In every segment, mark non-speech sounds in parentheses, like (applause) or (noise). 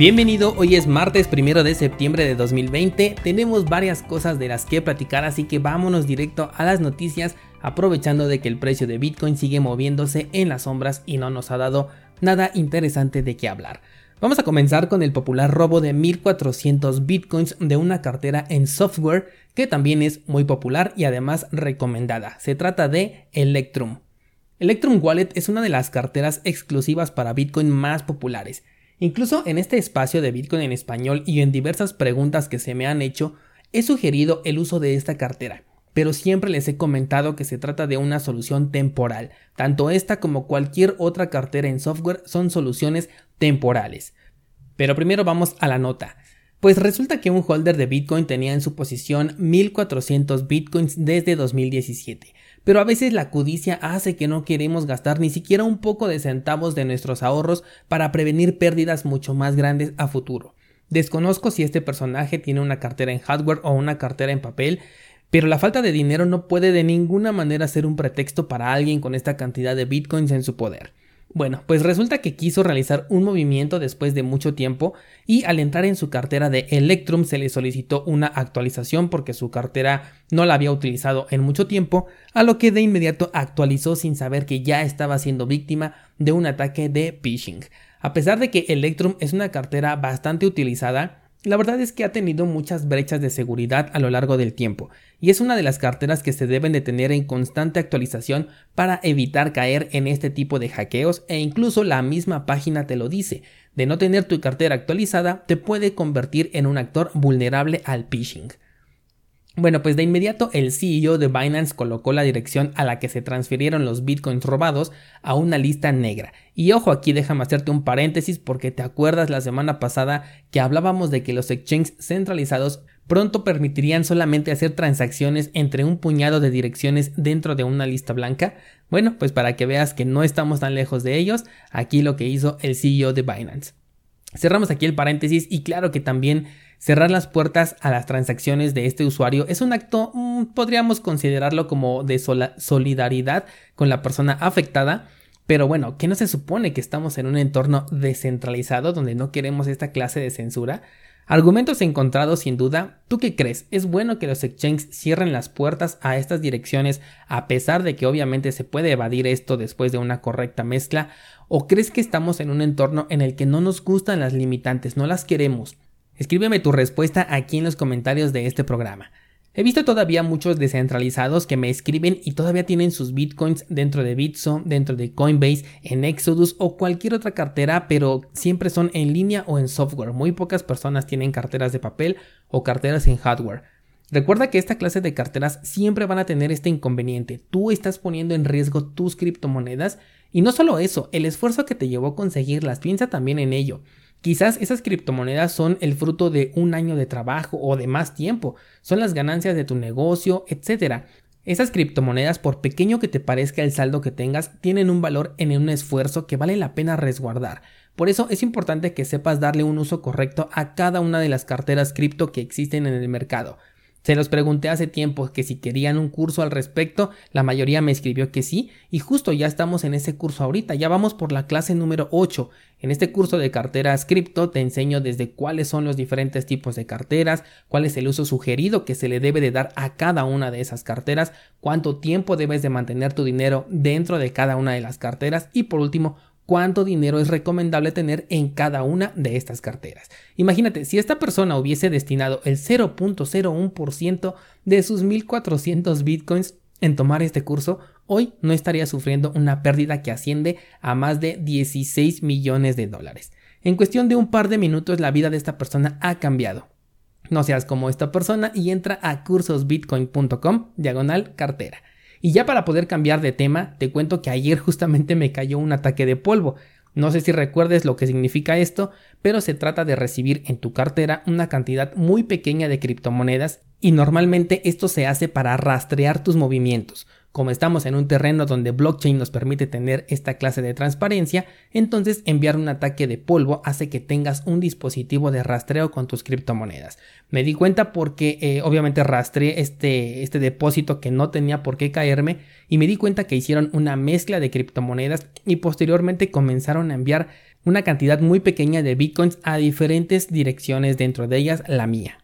Bienvenido, hoy es martes primero de septiembre de 2020. Tenemos varias cosas de las que platicar, así que vámonos directo a las noticias, aprovechando de que el precio de Bitcoin sigue moviéndose en las sombras y no nos ha dado nada interesante de qué hablar. Vamos a comenzar con el popular robo de 1400 bitcoins de una cartera en software que también es muy popular y además recomendada. Se trata de Electrum. Electrum Wallet es una de las carteras exclusivas para Bitcoin más populares Incluso en este espacio de Bitcoin en español y en diversas preguntas que se me han hecho, he sugerido el uso de esta cartera, pero siempre les he comentado que se trata de una solución temporal. Tanto esta como cualquier otra cartera en software son soluciones temporales. Pero primero vamos a la nota. Pues resulta que un holder de Bitcoin tenía en su posición 1400 Bitcoins desde 2017 pero a veces la codicia hace que no queremos gastar ni siquiera un poco de centavos de nuestros ahorros para prevenir pérdidas mucho más grandes a futuro. Desconozco si este personaje tiene una cartera en hardware o una cartera en papel, pero la falta de dinero no puede de ninguna manera ser un pretexto para alguien con esta cantidad de bitcoins en su poder. Bueno, pues resulta que quiso realizar un movimiento después de mucho tiempo y al entrar en su cartera de Electrum se le solicitó una actualización porque su cartera no la había utilizado en mucho tiempo, a lo que de inmediato actualizó sin saber que ya estaba siendo víctima de un ataque de phishing. A pesar de que Electrum es una cartera bastante utilizada, la verdad es que ha tenido muchas brechas de seguridad a lo largo del tiempo, y es una de las carteras que se deben de tener en constante actualización para evitar caer en este tipo de hackeos e incluso la misma página te lo dice, de no tener tu cartera actualizada te puede convertir en un actor vulnerable al phishing. Bueno, pues de inmediato el CEO de Binance colocó la dirección a la que se transfirieron los bitcoins robados a una lista negra. Y ojo aquí, déjame hacerte un paréntesis porque te acuerdas la semana pasada que hablábamos de que los exchanges centralizados pronto permitirían solamente hacer transacciones entre un puñado de direcciones dentro de una lista blanca. Bueno, pues para que veas que no estamos tan lejos de ellos, aquí lo que hizo el CEO de Binance. Cerramos aquí el paréntesis y claro que también cerrar las puertas a las transacciones de este usuario es un acto, mm, podríamos considerarlo como de solidaridad con la persona afectada. Pero bueno, ¿qué no se supone que estamos en un entorno descentralizado donde no queremos esta clase de censura? Argumentos encontrados sin duda. ¿Tú qué crees? ¿Es bueno que los exchanges cierren las puertas a estas direcciones a pesar de que obviamente se puede evadir esto después de una correcta mezcla? ¿O crees que estamos en un entorno en el que no nos gustan las limitantes, no las queremos? Escríbeme tu respuesta aquí en los comentarios de este programa. He visto todavía muchos descentralizados que me escriben y todavía tienen sus bitcoins dentro de Bitso, dentro de Coinbase, en Exodus o cualquier otra cartera, pero siempre son en línea o en software. Muy pocas personas tienen carteras de papel o carteras en hardware. Recuerda que esta clase de carteras siempre van a tener este inconveniente. Tú estás poniendo en riesgo tus criptomonedas y no solo eso, el esfuerzo que te llevó a conseguirlas, piensa también en ello. Quizás esas criptomonedas son el fruto de un año de trabajo o de más tiempo, son las ganancias de tu negocio, etc. Esas criptomonedas, por pequeño que te parezca el saldo que tengas, tienen un valor en un esfuerzo que vale la pena resguardar. Por eso es importante que sepas darle un uso correcto a cada una de las carteras cripto que existen en el mercado. Se los pregunté hace tiempo que si querían un curso al respecto, la mayoría me escribió que sí, y justo ya estamos en ese curso ahorita, ya vamos por la clase número 8. En este curso de carteras cripto te enseño desde cuáles son los diferentes tipos de carteras, cuál es el uso sugerido que se le debe de dar a cada una de esas carteras, cuánto tiempo debes de mantener tu dinero dentro de cada una de las carteras y por último, cuánto dinero es recomendable tener en cada una de estas carteras. Imagínate, si esta persona hubiese destinado el 0.01% de sus 1400 bitcoins en tomar este curso, hoy no estaría sufriendo una pérdida que asciende a más de 16 millones de dólares. En cuestión de un par de minutos la vida de esta persona ha cambiado. No seas como esta persona y entra a cursosbitcoin.com diagonal cartera. Y ya para poder cambiar de tema, te cuento que ayer justamente me cayó un ataque de polvo. No sé si recuerdes lo que significa esto, pero se trata de recibir en tu cartera una cantidad muy pequeña de criptomonedas y normalmente esto se hace para rastrear tus movimientos. Como estamos en un terreno donde blockchain nos permite tener esta clase de transparencia, entonces enviar un ataque de polvo hace que tengas un dispositivo de rastreo con tus criptomonedas. Me di cuenta porque eh, obviamente rastreé este, este depósito que no tenía por qué caerme y me di cuenta que hicieron una mezcla de criptomonedas y posteriormente comenzaron a enviar una cantidad muy pequeña de bitcoins a diferentes direcciones, dentro de ellas la mía.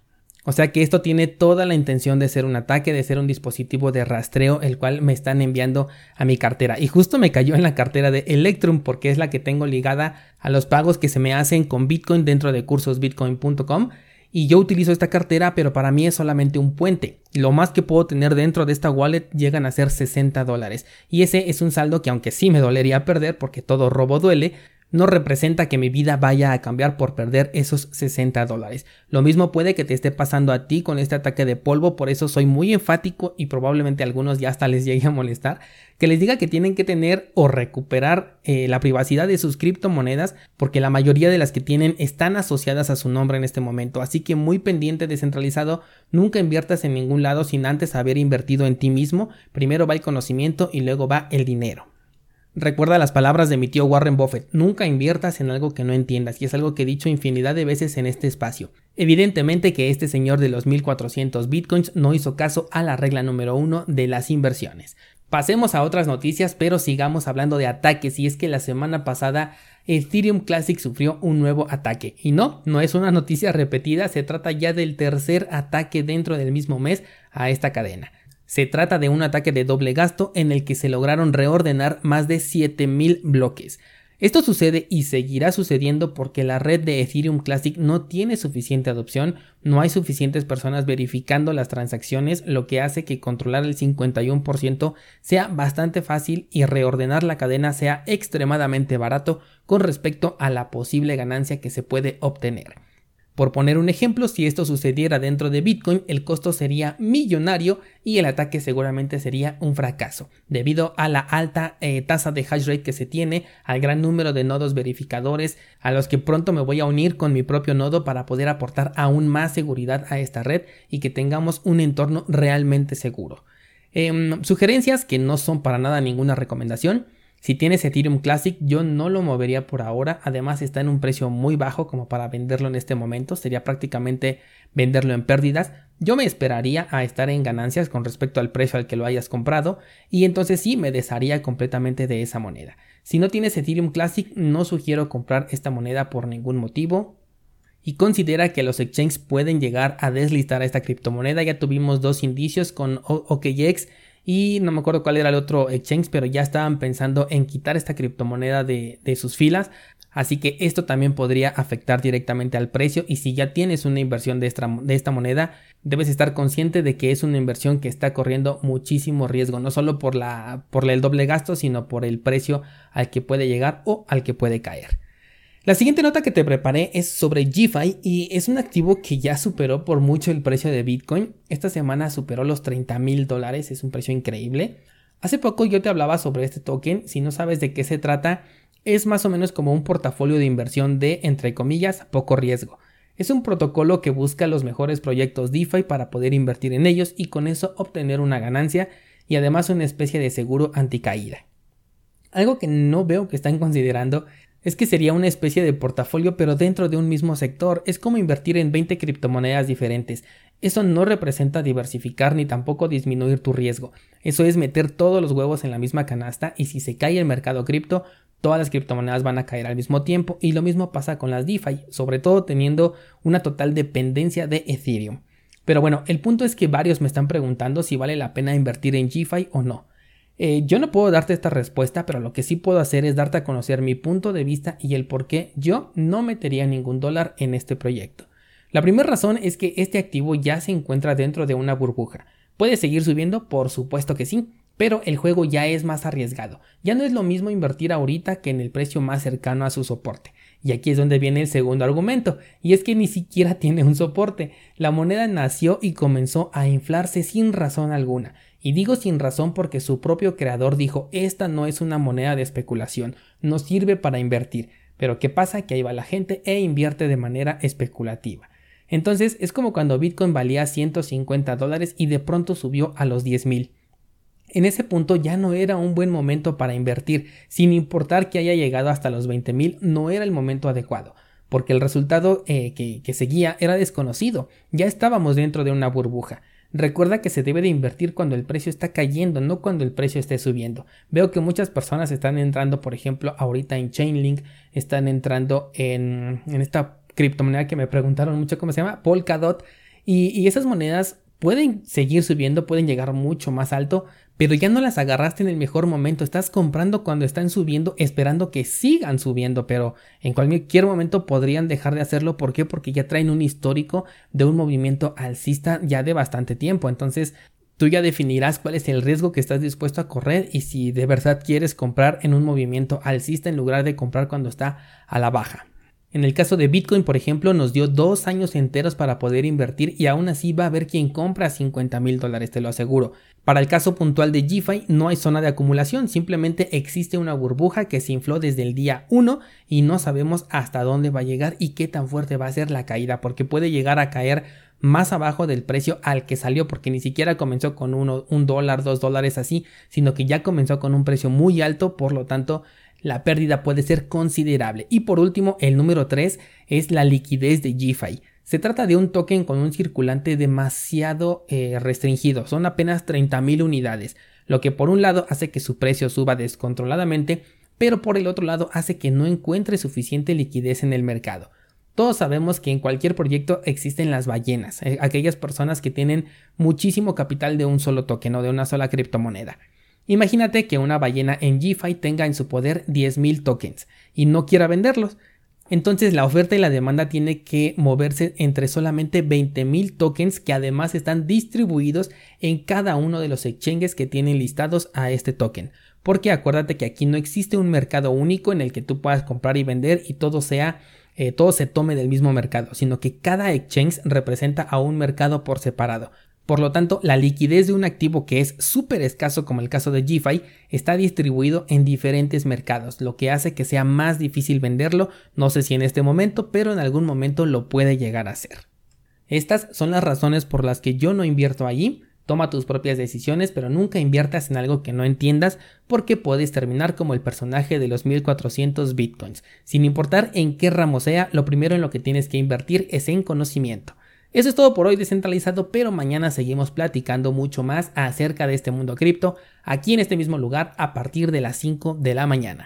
O sea que esto tiene toda la intención de ser un ataque, de ser un dispositivo de rastreo, el cual me están enviando a mi cartera. Y justo me cayó en la cartera de Electrum porque es la que tengo ligada a los pagos que se me hacen con Bitcoin dentro de cursosbitcoin.com. Y yo utilizo esta cartera, pero para mí es solamente un puente. Lo más que puedo tener dentro de esta wallet llegan a ser 60 dólares. Y ese es un saldo que aunque sí me dolería perder porque todo robo duele, no representa que mi vida vaya a cambiar por perder esos 60 dólares. Lo mismo puede que te esté pasando a ti con este ataque de polvo, por eso soy muy enfático y probablemente a algunos ya hasta les llegue a molestar, que les diga que tienen que tener o recuperar eh, la privacidad de sus criptomonedas, porque la mayoría de las que tienen están asociadas a su nombre en este momento, así que muy pendiente descentralizado, nunca inviertas en ningún lado sin antes haber invertido en ti mismo, primero va el conocimiento y luego va el dinero. Recuerda las palabras de mi tío Warren Buffett, nunca inviertas en algo que no entiendas, y es algo que he dicho infinidad de veces en este espacio. Evidentemente que este señor de los 1400 bitcoins no hizo caso a la regla número uno de las inversiones. Pasemos a otras noticias, pero sigamos hablando de ataques, y es que la semana pasada Ethereum Classic sufrió un nuevo ataque. Y no, no es una noticia repetida, se trata ya del tercer ataque dentro del mismo mes a esta cadena. Se trata de un ataque de doble gasto en el que se lograron reordenar más de 7000 bloques. Esto sucede y seguirá sucediendo porque la red de Ethereum Classic no tiene suficiente adopción, no hay suficientes personas verificando las transacciones, lo que hace que controlar el 51% sea bastante fácil y reordenar la cadena sea extremadamente barato con respecto a la posible ganancia que se puede obtener. Por poner un ejemplo, si esto sucediera dentro de Bitcoin, el costo sería millonario y el ataque seguramente sería un fracaso, debido a la alta eh, tasa de hash rate que se tiene, al gran número de nodos verificadores, a los que pronto me voy a unir con mi propio nodo para poder aportar aún más seguridad a esta red y que tengamos un entorno realmente seguro. Em, sugerencias que no son para nada ninguna recomendación. Si tienes Ethereum Classic, yo no lo movería por ahora. Además, está en un precio muy bajo como para venderlo en este momento. Sería prácticamente venderlo en pérdidas. Yo me esperaría a estar en ganancias con respecto al precio al que lo hayas comprado. Y entonces sí me desharía completamente de esa moneda. Si no tienes Ethereum Classic, no sugiero comprar esta moneda por ningún motivo. Y considera que los exchanges pueden llegar a deslistar a esta criptomoneda. Ya tuvimos dos indicios con OKX y no me acuerdo cuál era el otro exchange, pero ya estaban pensando en quitar esta criptomoneda de, sus filas. Así que esto también podría afectar directamente al precio y si ya tienes una inversión de esta, de esta, moneda, debes estar consciente de que es una inversión que está corriendo muchísimo riesgo, no solo por, la, por el doble gasto, sino por el precio al que puede llegar o al que puede caer. La siguiente nota que te preparé es sobre GFI y es un activo que ya superó por mucho el precio de Bitcoin. Esta semana superó los 30 mil dólares, es un precio increíble. Hace poco yo te hablaba sobre este token, si no sabes de qué se trata, es más o menos como un portafolio de inversión de, entre comillas, poco riesgo. Es un protocolo que busca los mejores proyectos DeFi para poder invertir en ellos y con eso obtener una ganancia y además una especie de seguro anticaída. Algo que no veo que están considerando es que sería una especie de portafolio pero dentro de un mismo sector. Es como invertir en 20 criptomonedas diferentes. Eso no representa diversificar ni tampoco disminuir tu riesgo. Eso es meter todos los huevos en la misma canasta y si se cae el mercado cripto, todas las criptomonedas van a caer al mismo tiempo y lo mismo pasa con las DeFi, sobre todo teniendo una total dependencia de Ethereum. Pero bueno, el punto es que varios me están preguntando si vale la pena invertir en GFI o no. Eh, yo no puedo darte esta respuesta, pero lo que sí puedo hacer es darte a conocer mi punto de vista y el por qué yo no metería ningún dólar en este proyecto. La primera razón es que este activo ya se encuentra dentro de una burbuja. ¿Puede seguir subiendo? Por supuesto que sí, pero el juego ya es más arriesgado. Ya no es lo mismo invertir ahorita que en el precio más cercano a su soporte. Y aquí es donde viene el segundo argumento, y es que ni siquiera (laughs) tiene un soporte. La moneda nació y comenzó a inflarse sin razón alguna, Y digo sin razón porque su propio creador dijo esta no es una moneda de especulación, no sirve para invertir. Pero ¿qué pasa? Que ahí va la gente e invierte de manera especulativa. Entonces es como cuando Bitcoin valía 150 dólares y de pronto subió a los 10 mil. En ese punto ya no era un buen momento para invertir, sin importar que haya llegado hasta los 20 mil, no era el momento adecuado, porque el resultado eh, que, que seguía era desconocido, ya estábamos dentro de una burbuja. Recuerda que se debe de invertir cuando el precio está cayendo, no cuando el precio esté subiendo. Veo que muchas personas están entrando, por ejemplo, ahorita en Chainlink, están entrando en, en esta criptomoneda que me preguntaron mucho cómo se llama, Polkadot. Y, y esas monedas pueden seguir subiendo, pueden llegar mucho más alto, pero ya no las agarraste en el mejor momento, estás comprando cuando están subiendo, esperando que sigan subiendo, pero en cualquier momento podrían dejar de hacerlo, ¿por qué? Porque ya traen un histórico de un movimiento alcista ya de bastante tiempo, entonces tú ya definirás cuál es el riesgo que estás dispuesto a correr y si de verdad quieres comprar en un movimiento alcista en lugar de comprar cuando está a la baja. En el caso de Bitcoin, por ejemplo, nos dio dos años enteros para poder invertir y aún así va a haber quien compra 50 mil dólares, te lo aseguro. Para el caso puntual de GFI no hay zona de acumulación, simplemente existe una burbuja que se infló desde el día 1 y no sabemos hasta dónde va a llegar y qué tan fuerte va a ser la caída, porque puede llegar a caer más abajo del precio al que salió, porque ni siquiera comenzó con uno, un dólar, dos dólares así, sino que ya comenzó con un precio muy alto, por lo tanto la pérdida puede ser considerable. Y por último, el número 3 es la liquidez de GFI. Se trata de un token con un circulante demasiado eh, restringido, son apenas 30.000 unidades, lo que por un lado hace que su precio suba descontroladamente, pero por el otro lado hace que no encuentre suficiente liquidez en el mercado. Todos sabemos que en cualquier proyecto existen las ballenas, eh, aquellas personas que tienen muchísimo capital de un solo token o de una sola criptomoneda. Imagínate que una ballena en GFI tenga en su poder 10.000 tokens y no quiera venderlos. Entonces la oferta y la demanda tiene que moverse entre solamente 20.000 tokens que además están distribuidos en cada uno de los exchanges que tienen listados a este token. Porque acuérdate que aquí no existe un mercado único en el que tú puedas comprar y vender y todo sea eh, todo se tome del mismo mercado, sino que cada exchange representa a un mercado por separado. Por lo tanto, la liquidez de un activo que es súper escaso como el caso de GFI está distribuido en diferentes mercados, lo que hace que sea más difícil venderlo, no sé si en este momento, pero en algún momento lo puede llegar a ser. Estas son las razones por las que yo no invierto allí, toma tus propias decisiones, pero nunca inviertas en algo que no entiendas porque puedes terminar como el personaje de los 1400 bitcoins. Sin importar en qué ramo sea, lo primero en lo que tienes que invertir es en conocimiento. Eso es todo por hoy descentralizado, pero mañana seguimos platicando mucho más acerca de este mundo cripto aquí en este mismo lugar a partir de las 5 de la mañana.